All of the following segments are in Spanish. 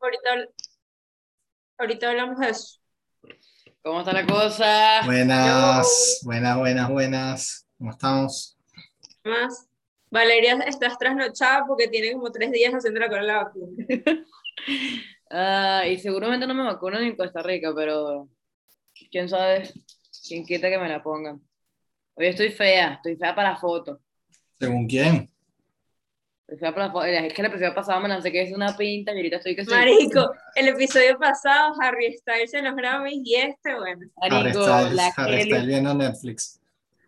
Ahorita, ahorita hablamos de eso. ¿Cómo está la cosa? Buenas, buenas, buenas, buenas. ¿Cómo estamos? Más. Valeria, estás trasnochada porque tiene como tres días haciendo la cola la vacuna. Ah, y seguramente no me vacuno ni en Costa Rica, pero quién sabe, quién quita que me la pongan. Hoy estoy fea, estoy fea para la foto. ¿Según quién? Estoy fea para la foto. Es que el episodio pasado me lancé que es una pinta y ahorita estoy que soy... Marico, el episodio pasado, Harry Styles en los Grammys y este, bueno. Harry Marico, Styles, Harry Kelly- Styles viendo Netflix.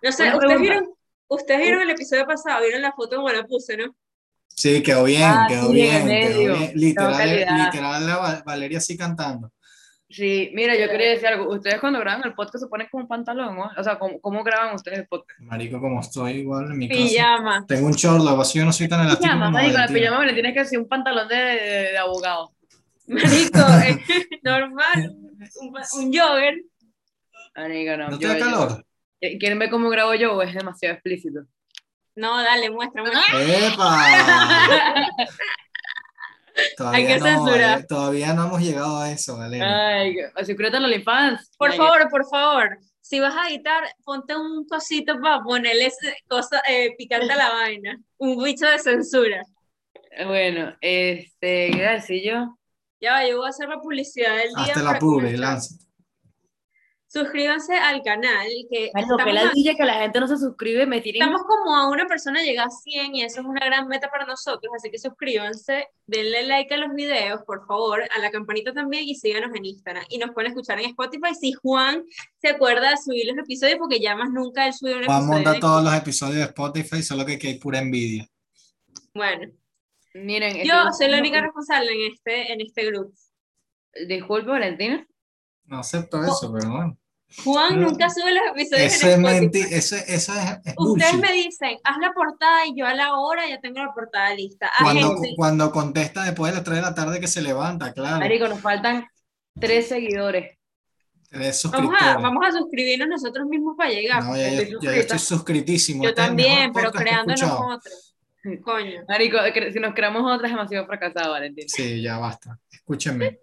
No sé, Una ¿ustedes pregunta. vieron, ustedes vieron el episodio pasado, vieron la foto como la puse, ¿no? Sí, quedó bien, Ah, quedó sí, en bien, quedó bien. Literal, literal la Val- Valeria así cantando. Sí, mira, yo quería decir algo. Ustedes cuando graban el podcast se ponen como un pantalón, ¿no? O sea, ¿cómo, cómo graban ustedes el podcast? Marico, como estoy igual en mi casa. Pijama. Tengo un short, que yo no soy tan elástico Pijama, como marico, la pijama me le tienes que decir un pantalón de, de, de abogado. Marico, es normal, un, un jogger. Marico, no. ¿No te yo- da yo- calor? ¿Quieren ver cómo grabo yo o es demasiado explícito? No, dale, muestra, muestra. ¡Epa! Todavía Hay que no, censurar. eh, todavía no hemos llegado a eso, Valeria. Ay, secreto en OnlyFans. Por Ay, favor, por favor, si vas a editar, ponte un cosito para ponerle cosa eh, picante a la vaina. Un bicho de censura. Bueno, este, ¿qué iba a decir yo? Ya va, yo voy a hacer la publicidad del día. Hazte la comenzar. lanza. Suscríbanse al canal, que Marico, que la a- dilla que la gente no se suscribe, me tiren. estamos como a una persona llega a 100 y eso es una gran meta para nosotros, así que suscríbanse, denle like a los videos, por favor, a la campanita también y síganos en Instagram. Y nos pueden escuchar en Spotify si Juan se acuerda de subir los episodios, porque ya más nunca él sube un Vamos a episodio. montar de- todos los episodios de Spotify, solo que aquí hay pura envidia. Bueno, Miren, yo estoy- soy la única responsable en este, en este grupo. Disculpe, Valentina. No acepto eso, pero bueno. Juan Pero- nunca sube los episodios Eso en es mentira, eso, eso es, es Ustedes bullshit. me dicen, haz la portada y yo a la hora ya tengo la portada lista. Cuando, Agente. cuando contesta después de las 3 de la tarde que se levanta, claro. Marico, nos faltan tres seguidores. Tres Vamos a, suscriptores. vamos a suscribirnos nosotros mismos para llegar. No, ya, estoy yo, ya yo estoy suscritísimo. yo Este también, pero escuchado. nosotros. Coño. Marico, si nos creamos otra es demasiado fracasado, Valentina. Sí, ya basta. Escúchenme.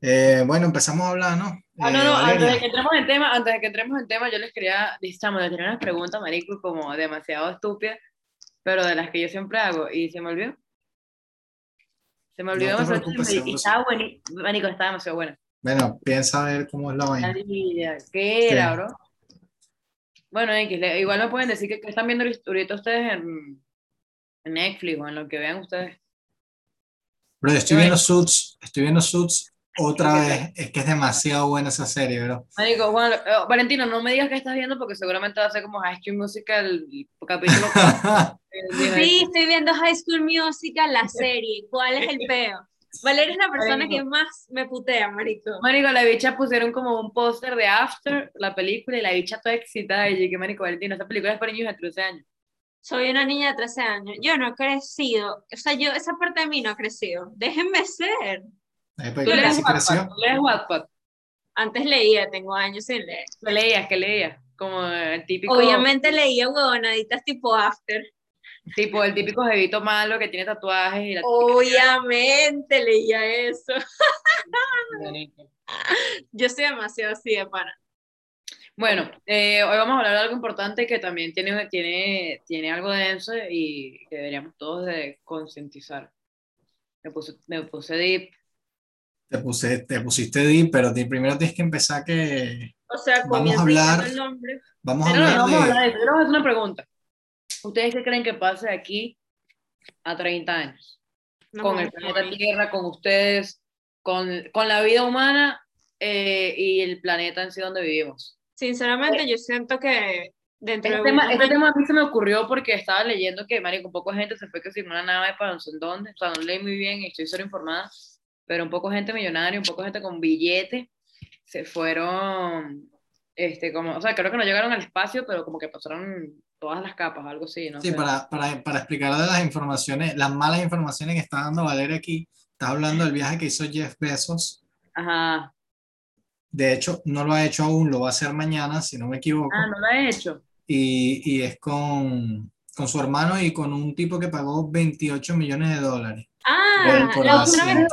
Eh, bueno, empezamos a hablar, ¿no? Ah, no, Eh, no, Valeria, antes de que entremos en tema, antes de que entremos en tema, yo les quería, chamo, les tenía unas preguntas, marico, como demasiado estúpidas, pero de las que yo siempre hago, y se me olvidó. Se me olvidó No y estaba buenísimo, marico, estaba demasiado buena. Bueno, piensa a ver cómo es la vaina. ¿Qué era, ¿Qué? bro? Bueno, X, igual me pueden decir que, que están viendo ahorita ustedes en, en Netflix o en lo que vean ustedes. Bro, yo estoy viendo Suits, estoy viendo Suits otra ¿Qué vez. Es que es demasiado buena esa serie, bro. Marico, Juan, eh, Valentino, no me digas que estás viendo porque seguramente va a ser como High School Musical capítulo. Sí, estoy viendo High School Musical, la serie. ¿Cuál es el peo? Valeria es la persona Marico. que más me putea, marico. Marico, la bicha pusieron como un póster de After, la película, y la bicha toda excitada. Y dije, Marico, Valentino, esta película es para niños de 13 años. Soy una niña de 13 años. Yo no he crecido. O sea, yo, esa parte de mí no ha crecido. Déjenme ser. Eh, ¿Tú pues, lees Wattpad? ¿Tú lees Wattpad? Antes leía, tengo años sin leer. ¿Qué leías? ¿Qué leías? Como el típico, Obviamente leía huevonaditas tipo After. tipo el típico jevito malo que tiene tatuajes y la Obviamente leía eso. típica- Yo soy demasiado así de pana. Bueno, eh, hoy vamos a hablar de algo importante que también tiene, tiene, tiene algo denso y que deberíamos todos de concientizar. Me puse, me puse deep. Te, puse, te pusiste deep, pero ti- primero tienes que empezar que O sea, Vamos a hablar- el nombre. vamos a No, no, no, hablar vamos a hablar de... de eso. Yo les voy a hacer una pregunta. ¿Ustedes qué creen que pase de aquí a 30 años? No, con el planeta no. Tierra, con ustedes, con, con la vida humana eh, y el planeta en sí donde vivimos. Sinceramente, yo siento que dentro Este de tema, este tema a mí se me ocurrió porque estaba leyendo que, marico, un poco de gente se fue que sin una nave para no sé en dónde, o sea, no leí muy bien y estoy solo informada, pero un poco gente millonaria, un poco gente con billete, se fueron, este, como, o sea, creo que no llegaron al espacio, pero como que pasaron todas las capas, algo así, no Sí, sé. para, para, para explicar de las informaciones, las malas informaciones que está dando Valeria aquí, está hablando del viaje que hizo Jeff Bezos. Ajá. De hecho, no lo ha hecho aún, lo va a hacer mañana, si no me equivoco. Ah, no lo he hecho. Y, y es con, con su hermano y con un tipo que pagó 28 millones de dólares. Ah, por la otra vez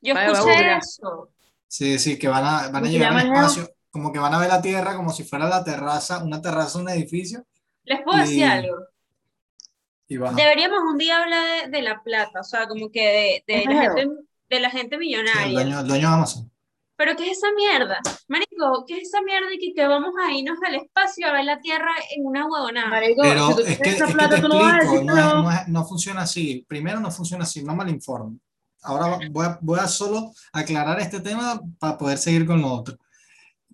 yo Vaya, escuché eso. Sí, sí, que van a, van a ¿Cómo se llegar el juego? espacio, como que van a ver la Tierra como si fuera la terraza, una terraza un edificio, Les puedo decir algo. y Deberíamos un día hablar de, de la plata, o sea, como que de, de ¿Es la gente, de la gente el millonaria. dueño, el dueño de Amazon. Pero ¿qué es esa mierda? Marico, ¿qué es esa mierda de que, que vamos a irnos al espacio a ver la Tierra en una huevonada? Marico, Pero si tú es que, esa es que plata, te tú no vas a explico, no, que es- no. es- no funciona así. Primero no funciona así, no malinformo. Ahora voy a, voy a solo aclarar este tema para poder seguir con lo otro.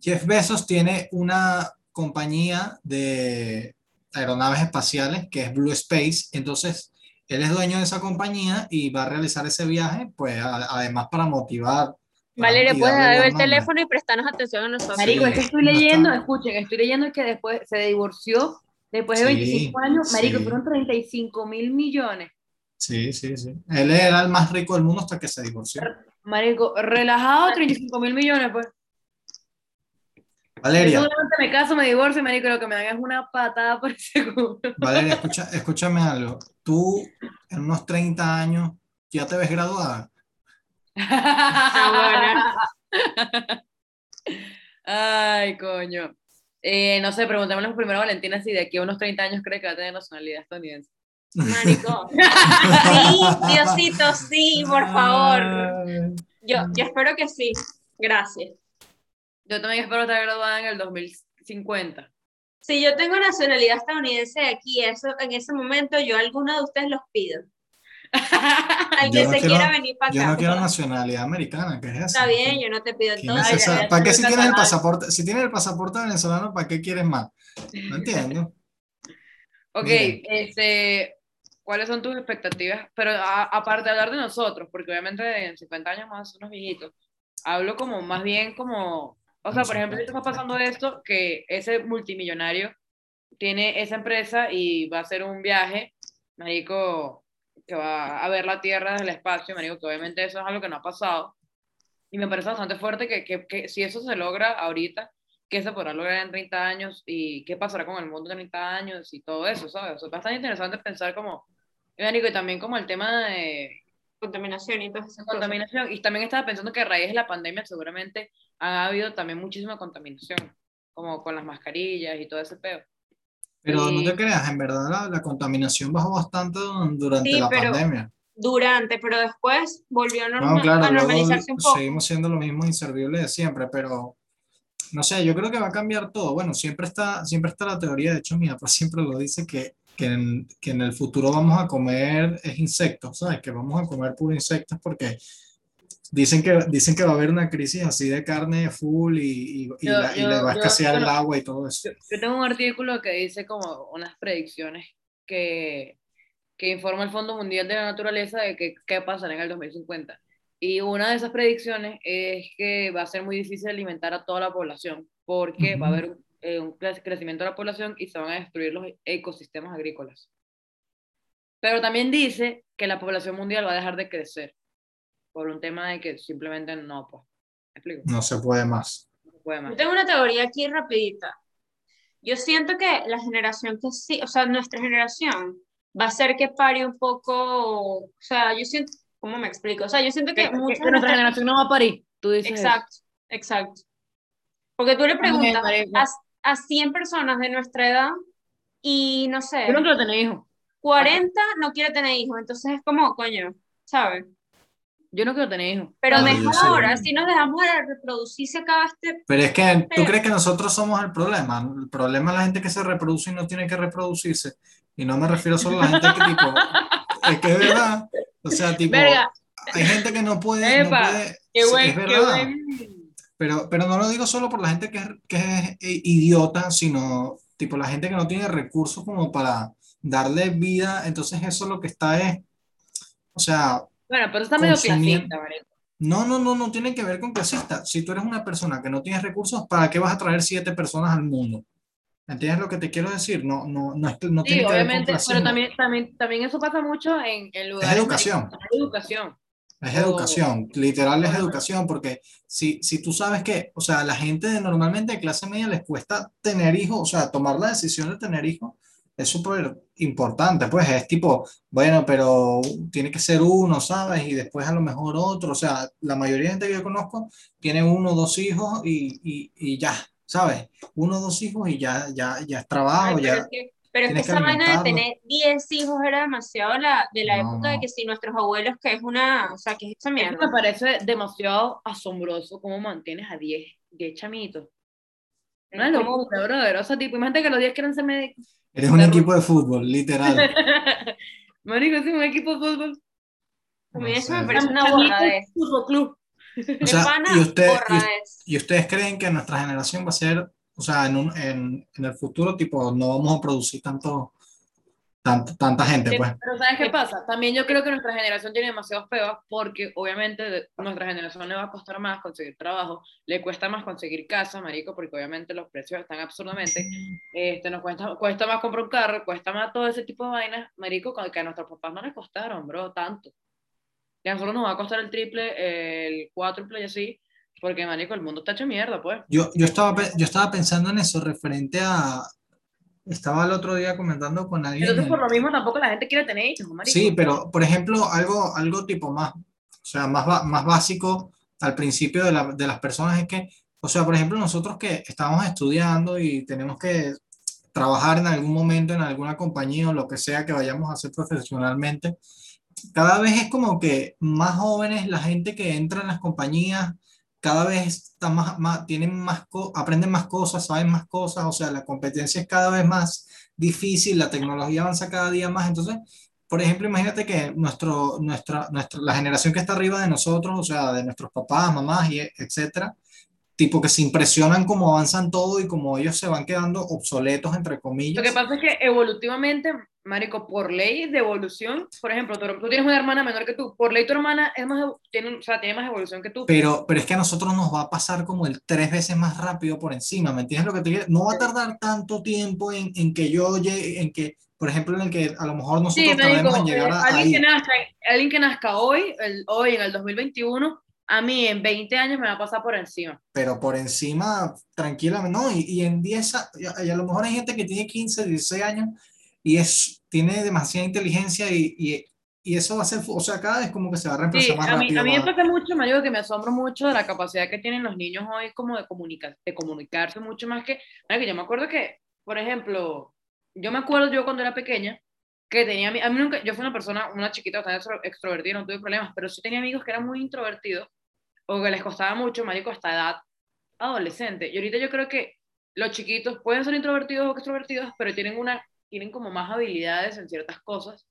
Jeff Bezos tiene una compañía de aeronaves espaciales que es Blue Space, entonces él es dueño de esa compañía y va a realizar ese viaje, pues a- además para motivar. Valeria, puedes darle dar el teléfono y prestarnos atención a nosotros. Marico, Sí, es que estoy leyendo, escuchen, estoy leyendo que después se divorció después de Sí, 25 años. Marico, sí. fueron 35 mil millones. Sí, sí, sí. Él era el más rico del mundo hasta que se divorció. Marico, relajado, 35 mil millones, pues. Yo Valeria, seguramente me caso, me divorcio, marico, lo que me dan es una patada por seguro. Valeria, escucha, escúchame algo. Tú en unos 30 años ya te ves graduada. Ah, Ay, coño. Eh, no sé, preguntémosle primero a Valentina si de aquí a unos 30 años cree que va a tener nacionalidad estadounidense. Marico. Sí, Diosito, sí, por favor. Yo espero que sí. Gracias. Yo también espero estar graduada en el 2050. Si yo tengo nacionalidad estadounidense aquí, eso, en ese momento yo a alguno de ustedes los pido. Al Yo que no se quiero- quiera venir para Yo acá. no quiero nacionalidad americana, ¿qué es eso? Está bien, yo no te pido ¿Qué todo. ya, ¿Para qué si tienes el pasaporte? Si tienes el pasaporte venezolano, ¿para qué quieres más? No entiendo. Ok, Miren. este, ¿cuáles son tus expectativas? Pero a- aparte de hablar de nosotros, porque obviamente en 50 años más unos viejitos, hablo como más bien como, o sea, por ejemplo, 50, ahorita está pasando esto, que ese multimillonario tiene esa empresa y va a hacer un viaje, marico, que va a ver la Tierra desde el espacio, marico, que obviamente eso es algo que no ha pasado. Y me parece bastante fuerte que, que, que si eso se logra ahorita, ¿qué se podrá lograr en 30 años y qué pasará con el mundo en 30 años y todo eso, ¿sabes? O sea, es bastante interesante pensar como, y, también como el tema de Contaminación y esas cosas. contaminación. Y también estaba pensando que a raíz de la pandemia seguramente ha habido también muchísima contaminación, como con las mascarillas y todo ese peo. Pero no te creas, en verdad la, la contaminación bajó bastante durante Sí, la pero- pandemia. Durante, pero después volvió a, No, norma- claro, a normalizarse un poco. seguimos siendo lo mismo inservible de siempre, pero no sé, yo creo que va a cambiar todo. Bueno, siempre está, siempre está la teoría, de hecho mi papá siempre lo dice, que, que, en, que en el futuro vamos a comer es insectos, ¿sabes? Que vamos a comer puro insectos porque dicen que, dicen que va a haber una crisis así de carne full y, y, y Yo- la- y yo- le va a escasear yo el agua y todo eso. Yo, tengo un artículo que dice como unas predicciones que, que informa el Fondo Mundial de la Naturaleza de que, qué pasará en el 2050. Y una de esas predicciones es que va a ser muy difícil alimentar a toda la población porque va a haber un, eh, un cre- crecimiento de la población y se van a destruir los ecosistemas agrícolas. Pero también dice que la población mundial va a dejar de crecer por un tema de que simplemente no, pues. ¿Me explico? No se puede más. No se puede más. Yo tengo una teoría aquí rapidita. Yo siento que la generación que sí, o sea, nuestra generación va a ser que pare un poco, o sea, yo siento, ¿cómo me explico? O sea, yo siento Que, que muchas que nuestra generación no va a parir. Tú dices eso. Exacto, exacto. Porque tú le preguntas a, a 100 personas de nuestra edad y no sé, Yo no quiero tener hijos. 40 no quiere tener hijos, entonces es como, coño, ¿sabes? Yo no quiero tener hijos. Pero yo mejor, sé. así nos dejamos de reproducir, se acaba este... Pero es que tú crees que nosotros somos el problema. El problema es la gente que se reproduce y no tiene que reproducirse. Y no me refiero solo a la gente que tipo, es que es verdad. O sea, tipo, Verga, hay gente que no puede, no Epa, puede- Qué sí, buen, es qué verdad. buen. Pero, pero no lo digo solo por la gente que es, que es eh, idiota, sino tipo la gente que no tiene recursos como para darle vida. Entonces eso lo que está es, o sea, Bueno, pero está medio clasista, marico. no, no, no, no tiene que ver con clasista. Si tú eres una persona que no tienes recursos, ¿para qué vas a traer siete personas al mundo? ¿Entiendes lo que te quiero decir? No, no, no, es- no Sí, tiene que ver con obviamente, pero clasismo. también, también, también eso pasa mucho en, en lugares. educación. marico, Es educación. Es o- educación, literal es educación, porque si, si tú sabes que, o sea, a la gente de- normalmente de clase media les cuesta tener hijos, o sea, tomar la decisión de tener hijos, es súper importante, pues es tipo, bueno, pero tiene que ser uno, ¿sabes? Y después a lo mejor otro, o sea, la mayoría de gente que yo conozco tiene uno o dos hijos y, y, y ya, ¿sabes? Uno o dos hijos y ya, ya, ya es trabajo, Ay, pero ya. es que, pero es que esa vaina de tener 10 hijos era demasiado la, de la No, época de no. que si nuestros abuelos, que es una, o sea, que es esa Eso mierda. me parece demasiado asombroso cómo mantienes a 10, 10 chamitos. Una Como- locura, brother. O sea, tipo, imagínate que los 10 quieren ser médicos. Eres un equipo de fútbol, literal. Marico, sí, un equipo de fútbol. A mí No eso me sé. parece una borradez. Fútbol club. O sea, y usted, y, y ustedes creen que nuestra generación va a ser, o sea, en, un, en, en el futuro, tipo, no vamos a producir tanto, tanta gente, pues. Pero ¿sabes qué pasa? También yo creo que nuestra generación tiene demasiados peos porque obviamente nuestra generación le va a costar más conseguir trabajo, le cuesta más conseguir casa, marico, porque obviamente los precios están absurdamente, este, nos cuesta, cuesta más comprar un carro, cuesta más todo ese tipo de vainas, marico, que a nuestros papás no les costaron, bro, tanto. Y a nosotros nos va a costar el triple, el cuádruple y así, porque, marico, el mundo está hecho mierda, pues. Yo, yo, estaba, yo estaba pensando en eso referente a... Estaba el otro día comentando con alguien. Entonces, en- por lo mismo, tampoco la gente quiere tener hijos, marico. Sí, pero por ejemplo, algo, algo tipo más, o sea, más, más básico al principio de, la- de las personas es que, o sea, por ejemplo, nosotros que estamos estudiando y tenemos que trabajar en algún momento en alguna compañía o lo que sea que vayamos a hacer profesionalmente, cada vez es como que más jóvenes, la gente que entra en las compañías, cada vez está más, más, tienen más, aprenden más cosas, saben más cosas, o sea, la competencia es cada vez más difícil, la tecnología avanza cada día más, entonces por ejemplo, imagínate que nuestro, nuestra, nuestra, la generación que está arriba de nosotros, o sea, de nuestros papás, mamás, y etcétera, tipo que se impresionan cómo avanzan todo y cómo ellos se van quedando obsoletos, entre comillas. Lo que pasa es que evolutivamente, marico, por ley de evolución, por ejemplo, tú, tú tienes una hermana menor que tú, por ley tu hermana es más, tiene, o sea, tiene más evolución que tú. Pero, pero es que a nosotros nos va a pasar como el tres veces más rápido por encima, ¿me entiendes lo que te quiero? No va a tardar tanto tiempo en, en que yo llegue, en que, por ejemplo, en el que a lo mejor nosotros Sí, marico, en llegar eh, a, alguien, ahí. que nazca, alguien que nazca hoy, el, hoy en el 2021, a mí en 20 años me va a pasar por encima. pero por encima, tranquilamente, ¿no? Y, y en 10, a- y a, lo mejor hay gente que tiene 15, 16 años y es, tiene demasiada inteligencia y, y, y eso va a ser, o sea, cada vez como que se va a Sí, reemplazar más a mí, rápido. a mí me pasa mucho, marico, que me asombro mucho de la capacidad que tienen los niños hoy como de, comunica de comunicarse mucho más que, marico, yo me acuerdo que, por ejemplo, yo me acuerdo yo cuando era pequeña, que tenía, a mí nunca, yo fui una persona, una chiquita bastante extro- extrovertida, no tuve problemas, pero sí tenía amigos que eran muy introvertidos o que les costaba mucho, marico, hasta edad adolescente. Y ahorita yo creo que los chiquitos pueden ser introvertidos o extrovertidos, pero tienen una, tienen como más habilidades en ciertas cosas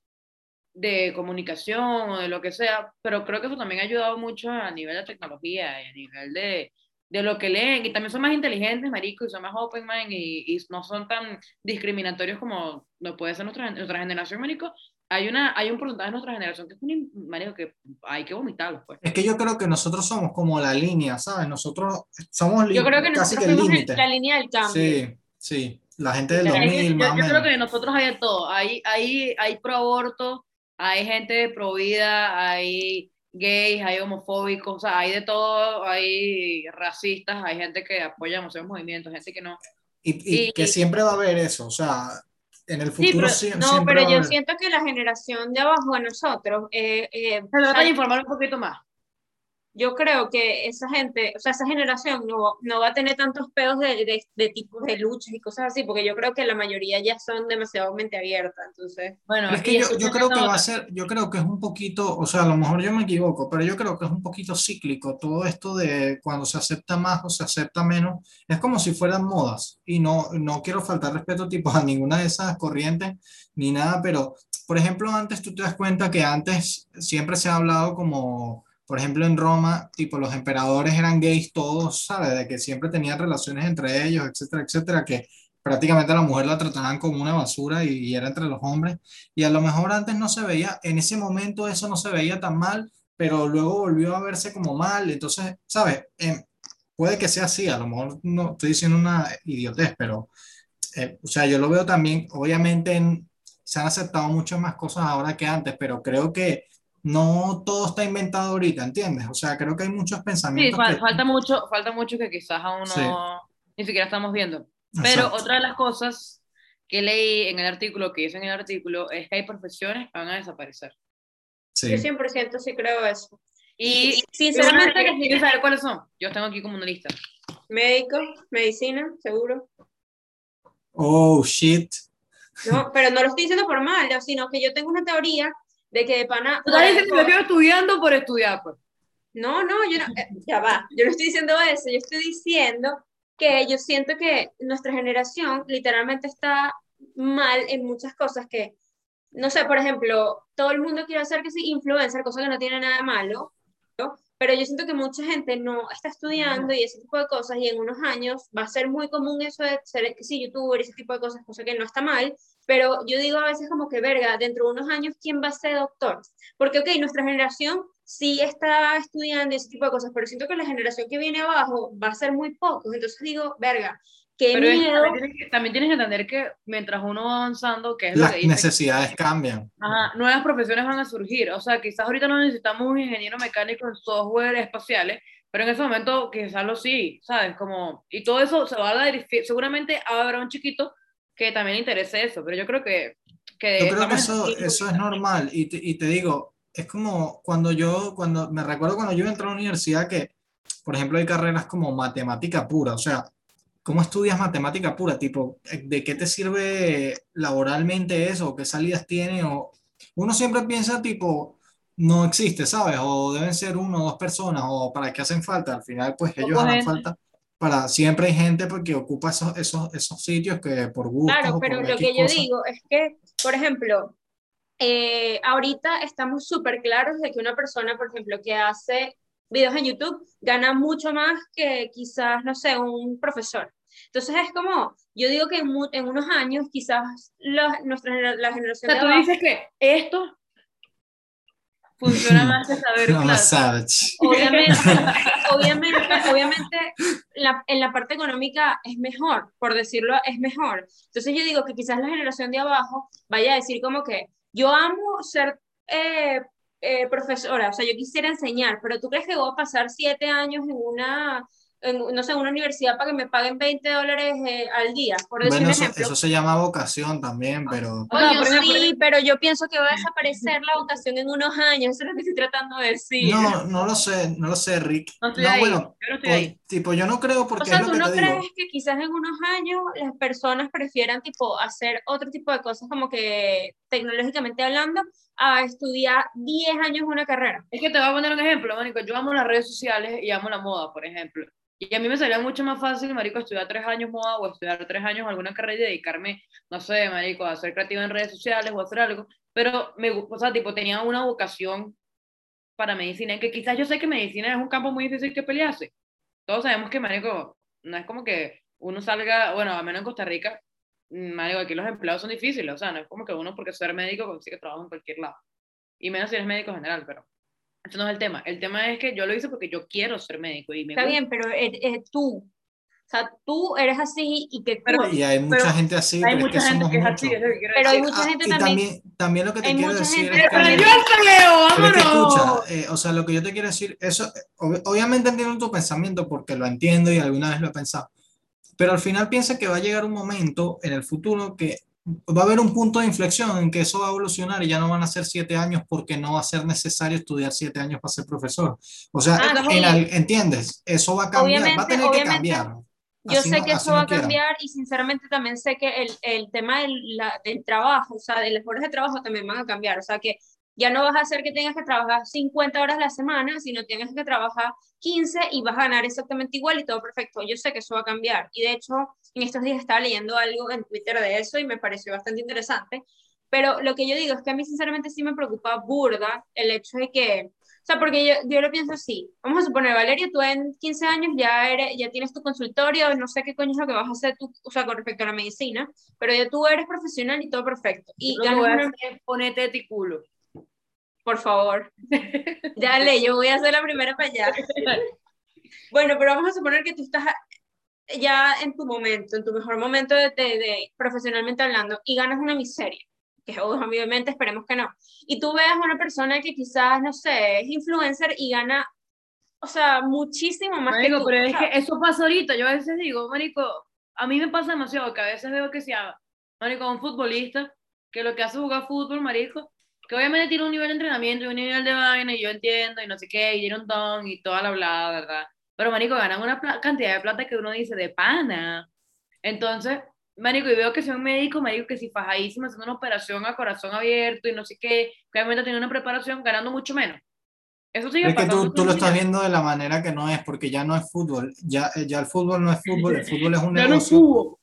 de comunicación o de lo que sea, pero creo que eso también ha ayudado mucho a nivel de tecnología y a nivel de, de lo que leen, y también son más inteligentes, marico, y son más open mind y, y no son tan discriminatorios como lo puede ser nuestra, nuestra generación, marico. Hay, una, hay un porcentaje de nuestra generación que es un, marico, que hay que vomitarlos, pues. Es que yo creo que nosotros somos como la línea, ¿sabes? Nosotros somos Yo creo que casi nosotros que el límite. la línea del cambio. Sí, sí, la gente del Yo- 2000 yo, más yo menos. creo que de nosotros hay de todo. Hay, hay, hay pro aborto, hay gente pro vida, hay gays, hay homofóbicos, o sea, hay de todo, hay racistas, hay gente que apoya esos movimientos, gente que no. Y, y y- que siempre va a haber eso, o sea, en el Sí, futuro pero- sie- No, pero va a yo haber. siento que la generación de abajo de nosotros, eh, eh, de informar un poquito más. Yo creo que esa gente, o sea, esa generación no, no va a tener tantos pedos de, de, de tipos de luchas y cosas así, porque yo creo que la mayoría ya son demasiado mente abierta, entonces, Bueno, es que yo, yo creo que va a ser, yo creo que es un poquito, o sea, a lo mejor yo me equivoco, pero yo creo que es un poquito cíclico todo esto de cuando se acepta más o se acepta menos, es como si fueran modas y no, no quiero faltar respeto tipo a ninguna de esas corrientes ni nada, pero por ejemplo antes tú te das cuenta que antes siempre se ha hablado como, por ejemplo en Roma, tipo los emperadores eran gays todos, ¿sabes? De que siempre tenían relaciones entre ellos, etcétera, etcétera, que prácticamente a la mujer la trataban como una basura y, y era entre los hombres. Y a lo mejor antes no se veía, en ese momento eso no se veía tan mal, pero luego volvió a verse como mal. Entonces, ¿sabes? Em, puede que sea así, a lo mejor no estoy diciendo una idiotez, pero, eh, o sea, yo lo veo también, obviamente en- se han aceptado muchas más cosas ahora que antes, pero creo que no todo está inventado ahorita, ¿entiendes? O sea, creo que hay muchos Sí, pensamientos fal- que... falta mucho, falta mucho que quizás aún no, Sí. ni siquiera estamos viendo. Pero Exacto. otra de las cosas que leí en el artículo, que dice en el artículo, es que hay profesiones que van a desaparecer. Sí. Yo 100% sí creo eso. Y, Sinceramente, ¿quieres saber cuáles son? Yo tengo aquí como una lista. médico, medicina, seguro. Oh, shit. No, pero no lo estoy diciendo por mal, sino que yo tengo una teoría de que de pana... Tú estás diciendo que estudiando por estudiar, pues. No, no, yo no, eh, ya va, yo no estoy diciendo eso, yo estoy diciendo que yo siento que nuestra generación literalmente está mal en muchas cosas que, no sé, por ejemplo, todo el mundo quiere hacer que sí influencer, cosa que no tiene nada de malo, ¿no? Pero yo siento que mucha gente no está estudiando y ese tipo de cosas y en unos años va a ser muy común eso de ser, sí, youtuber, ese tipo de cosas, cosa que no está mal, pero yo digo a veces como que, verga, dentro de unos años, ¿quién va a ser doctor? Porque, ok, nuestra generación sí está estudiando ese tipo de cosas, pero siento que la generación que viene abajo va a ser muy poco. Entonces digo, verga, qué Pero es- miedo. también, tienes que, también tienes que entender que mientras uno va avanzando, que es lo Las que dice, necesidades cambian. Ajá, nuevas profesiones van a surgir. O sea, quizás ahorita no necesitamos un ingeniero mecánico en software espaciales, pero en ese momento quizás lo sí, ¿sabes? Como, y todo eso se va a dar, seguramente habrá un chiquito que también le interese eso, pero yo creo que... que Yo creo que eso, eso es normal y te, y te digo, es como cuando yo, cuando me recuerdo cuando yo entré a la universidad que, por ejemplo, hay carreras como matemática pura, o sea, ¿cómo estudias matemática pura? Tipo, ¿de qué te sirve laboralmente eso? ¿Qué salidas tiene? O, uno siempre piensa tipo, no existe, ¿sabes? O deben ser uno o dos personas, o para qué hacen falta. Al final, pues ellos harán falta. Para, siempre hay gente porque ocupa esos, esos, esos sitios que por gusto Claro, pero lo que yo digo es que, por ejemplo, eh, ahorita estamos súper claros de que una persona, por ejemplo, que hace videos en YouTube gana mucho más que quizás, no sé, un profesor. Entonces es como, yo digo que en, en unos años quizás la, nuestra, la O generación sea, de tú abajo- dices que esto funciona más que saber No, savage. obviamente, obviamente, obviamente la- en la parte económica es mejor, por decirlo, es mejor. Entonces yo digo que quizás la generación de abajo vaya a decir como que yo amo ser eh, eh, profesora, o sea, yo quisiera enseñar, pero ¿tú crees que voy a pasar siete años en una, en, no sé, una universidad para que me paguen 20 dólares eh, al día? Por decir Bueno, un eso, ejemplo. eso se llama vocación también, pero O Coño, por ejemplo, sí, pero yo pienso que va a desaparecer la vocación en unos años, eso es lo que estoy tratando de decir. no, no lo sé, no lo sé, Rick. No estoy No, ahí, bueno, yo no estoy por- ahí. tipo, yo no creo O porque sea, es lo ¿tú que no te digo. crees que quizás en unos años las personas prefieran tipo hacer otro tipo de cosas como que tecnológicamente hablando a estudiar 10 años una carrera? Es que te voy a poner un ejemplo, marico. Yo amo las redes sociales y amo la moda, por ejemplo. Y a mí me sería mucho más fácil, marico, estudiar tres años moda o estudiar tres años alguna carrera y dedicarme, no sé, marico, a ser creativa en redes sociales o hacer algo. Pero, me, o sea, tipo, tenía una vocación para medicina, que quizás yo sé que medicina es un campo muy difícil que pelearse. Todos sabemos que, marico, no es como que uno salga, bueno, a menos en Costa Rica, marico, aquí los empleados son difíciles, o sea, no es como que uno porque ser médico consigue trabajo en cualquier lado. Y menos si eres médico general, pero ese no es el tema. El tema es que yo lo hice porque yo quiero ser médico y me Está gusta. bien, pero eh, eh, tú, o sea, tú eres así y que Pero-. Y hay mucha Pero gente así, Hay pero es mucha que gente somos que es así, es lo que Pero hay decir. mucha Ah, gente y también- también, también lo que te hay quiero decir gente es que... ¡Pero yo es que ¡Vámonos! escucha, eh, o sea, lo que yo te quiero decir, eso, eh, ob- obviamente entiendo tu pensamiento porque lo entiendo y alguna vez lo he pensado, pero al final piensa que va a llegar un momento en el futuro que va a haber un punto de inflexión en que eso va a evolucionar y ya no van a ser siete años porque no va a ser necesario estudiar siete años para ser profesor. O sea, Ah, en al- ¿entiendes? Eso va a cambiar, va a Obviamente- tener que obviamente, cambiar. Yo Así sé no- que eso va a cambiar y sinceramente también sé que el, el tema del, la- del trabajo, o sea, de las horas de trabajo también van a cambiar. O sea, que ya no vas a hacer que tengas que trabajar 50 horas a la semana, sino tienes que trabajar 15 y vas a ganar exactamente igual y todo perfecto. Yo sé que eso va a cambiar. Y de hecho, en estos días estaba leyendo algo en Twitter de eso y me pareció bastante interesante. Pero lo que yo digo es que a mí sinceramente sí me preocupa burda el hecho de que o sea, porque yo, yo lo pienso así. Vamos a suponer, Valeria, tú en 15 años ya, eres, ya tienes tu consultorio, no sé qué coño es lo que vas a hacer tú, o sea, con respecto a la medicina, pero ya tú eres profesional y todo perfecto. Y Lo que ganas a una- ponerte eticulo. Por favor. Dale, yo voy a ser la primera para allá. Bueno, pero vamos a suponer que tú estás ya en tu momento, en tu mejor momento de, de- de profesionalmente hablando, y ganas una miseria, que obviamente esperemos que no. Y tú veas a una persona que quizás, no sé, es influencer y gana, o sea, muchísimo más Marico, que tú. pero es que eso pasa ahorita. Yo a veces digo, marico, a mí me pasa demasiado que a veces veo que si a marico, un futbolista que lo que hace es jugar fútbol, marico, que obviamente tiene un nivel de entrenamiento y un nivel de vaina, y yo entiendo, y no sé qué, y tiene un don, y toda la hablada, ¿verdad? Pero, marico, ganan una cantidad de plata que uno dice, de pana. Entonces, marico, y veo que un médico, marico, que si fajadísimo haciendo una operación a corazón abierto y no sé qué, que obviamente tiene una preparación ganando mucho menos. Eso sigue Es que tú, tú lo estás viendo de la manera que no es, porque ya no es fútbol. Ya, ya el fútbol no es fútbol, el fútbol es un Ya no negocio. hubo.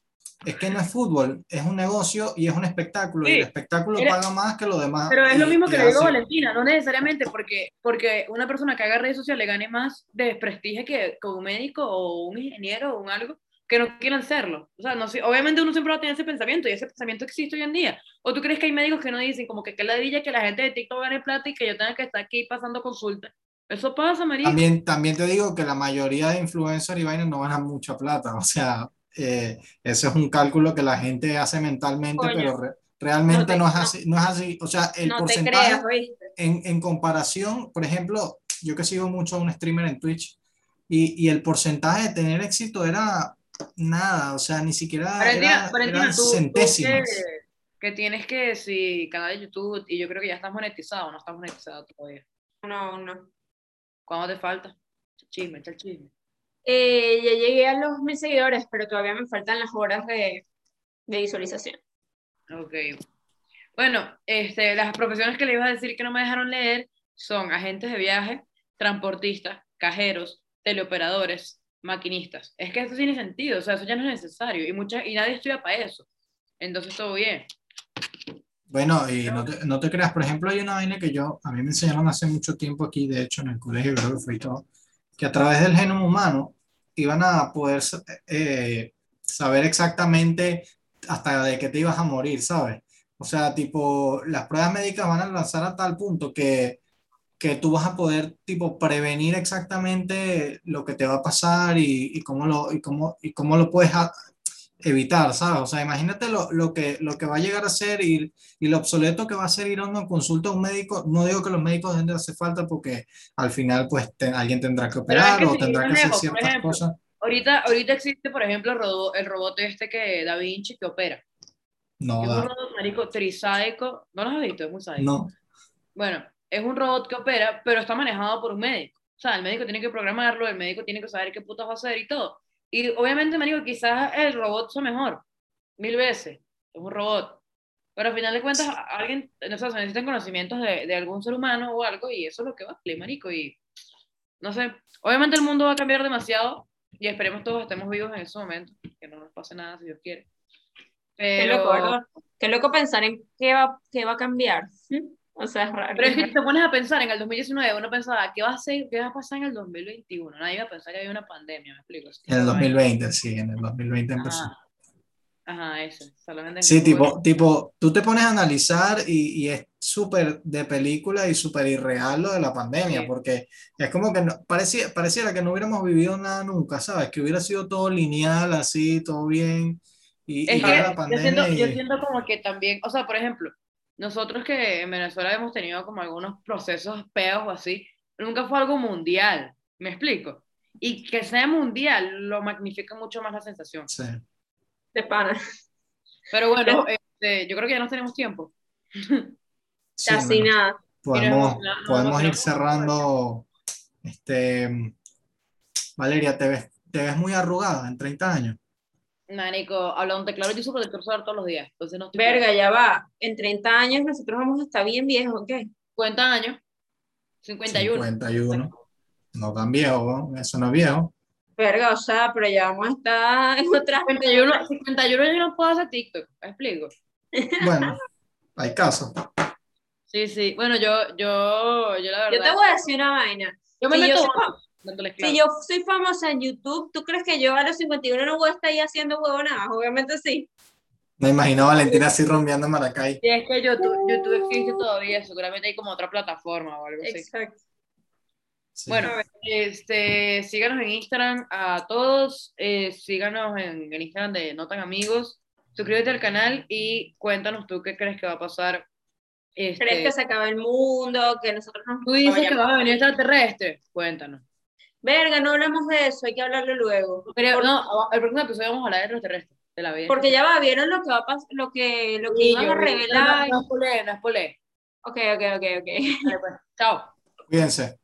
Es que no es fútbol, es un negocio y es un espectáculo. Y Sí. el espectáculo Era- paga más que lo demás. Pero es lo y- mismo y que le digo a Valentina, no necesariamente porque, porque una persona que haga redes sociales gane más de prestigio que, que un médico o un ingeniero o un algo que no quieran serlo. O sea, no sé, obviamente uno siempre va a tener ese pensamiento y ese pensamiento existe hoy en día. ¿O tú crees que hay médicos que no dicen como que qué ladilla que la gente de TikTok gane plata y que yo tenga que estar aquí pasando consultas? Eso pasa, María. También, también te digo que la mayoría de influencers y vainas no ganan mucha plata. O sea, eh, ese es un cálculo que la gente hace mentalmente, Coño. pero re- realmente No no, te- es así, no es así. O sea, el no porcentaje creas, en, en comparación, por ejemplo, yo que sigo mucho a un streamer en Twitch y, y el porcentaje de tener éxito era nada, o sea, ni siquiera Valentina, era, Valentina, eran tú, tú centésimas. que, que tienes que, si canal de YouTube, y yo creo que ya estás monetizado, no estás monetizado todavía. No, no. ¿Cuándo te falta? Chisme, echa el chisme. Eh, ya llegué a los mil seguidores, pero todavía me faltan las horas de, de visualización. Ok. Bueno, este, las profesiones que le iba a decir que no me dejaron leer son agentes de viaje, transportistas, cajeros, teleoperadores, maquinistas. Es que eso tiene sentido, o sea, eso ya no es necesario y, mucha, y nadie estudia para eso. Entonces todo bien. Bueno, y no te, no te creas, por ejemplo, hay una vaina que yo, a mí me enseñaron hace mucho tiempo aquí, de hecho, en el colegio, creo que fue y todo, que a través del genoma humano iban a poder eh, saber exactamente hasta de qué te ibas a morir, ¿sabes? O sea, tipo, las pruebas médicas van a lanzar a tal punto que, que tú vas a poder, tipo, prevenir exactamente lo que te va a pasar y, cómo lo, y cómo, y cómo lo puedes evitar, ¿sabes? O sea, imagínate lo, lo que, lo que va a llegar a ser y, y lo obsoleto que va a ser ir a una consulta a un médico. No digo que los médicos dejen de hacer falta porque al final, pues, te- alguien tendrá que Pero es operar que o si tendrá que hacer lejos, ciertas ejemplo, cosas. Ahorita, ahorita existe, por ejemplo, el robot, el robot este que Da Vinci que opera. No es un da. robot, marico, trisádico. ¿No lo has visto? Es muy sádico. No. Bueno, es un robot que opera, pero está manejado por un médico. O sea, el médico tiene que programarlo, el médico tiene que saber qué putas va a hacer y todo. Y obviamente, marico, quizás el robot sea mejor, mil veces. Es un robot. Pero al final de cuentas, a- alguien, o sea, se necesitan conocimientos de, de algún ser humano o algo, y eso es lo que vale, marico. Y no sé, obviamente el mundo va a cambiar demasiado, y esperemos todos estemos vivos en ese momento, que no nos pase nada si Dios quiere. Qué Pero, loco, ¿verdad? Qué loco pensar en qué va, qué va a cambiar. O sea, es raro. Pero es que si te pones a pensar en el 2019, uno pensaba, ¿qué va a, ser, qué va a pasar en el 2021? Nadie iba a pensar que había una pandemia, ¿me explico? En el 2020, sí, en el 2020 empezó. Ajá, ajá eso. solamente Sí, tipo, tipo, tú te pones a analizar y, y es súper de película y súper irreal lo de la pandemia, Sí. porque es como que no, parecía, pareciera que no hubiéramos vivido nada nunca, ¿sabes? Que hubiera sido todo lineal, así, todo bien, y, y Es que llega la yo pandemia siento, yo y... siento como que también, o sea, por ejemplo, nosotros que en Venezuela hemos tenido como algunos procesos peos o así, nunca fue algo mundial, ¿me explico? Y que sea mundial lo magnifica mucho más la sensación. Sí. de pana. Pero bueno, este, yo creo que ya no tenemos tiempo. Sí, Casi bueno, nada. podemos, nos- nos podemos ir cerrando, este, Valeria, ¿te ves, te ves muy arrugada en 30 años? Marico, hablando de claro, yo uso protector solar todos los días, entonces no estoy Verga, ya va. En 30 años nosotros vamos a estar bien viejos, ¿ok? 50 años, 51. 51. No tan viejo, ¿no? eso no es viejo. Verga, o sea, pero ya vamos a estar en otras. 51, 51 yo no puedo hacer TikTok, ¿me explico? Bueno, hay casos. Sí, sí, bueno, yo, yo, yo la verdad, Yo te voy a decir una vaina. yo me si yo meto soy bono, dándoles claro. Si yo soy famosa en YouTube, ¿tú crees que yo a los 51 no voy a estar ahí haciendo huevonadas? Obviamente sí. Me imagino a Valentina así rompeando en Maracay. Si es que YouTube, YouTube existe todavía, seguramente hay como otra plataforma o algo así. Exacto. Sí. Bueno, este, síganos en Instagram a todos, eh, síganos en el Instagram de No Tan Amigos, suscríbete al canal y cuéntanos tú qué crees que va a pasar. Este, ¿Crees que se acaba el mundo? Que nosotros nos tú dices que van a venir extraterrestres, cuéntanos. Verga, no hablamos de eso, hay que hablarlo luego. Pero, no, el próximo episodio vamos a hablar de extraterrestres. de la vida. Porque ya va, vieron lo que va a pas- lo que, lo que Sí, iban yo a revelar. No, no, no es polé, no. Ok, ok, ok, ok. Pues, Chao. Cuídense.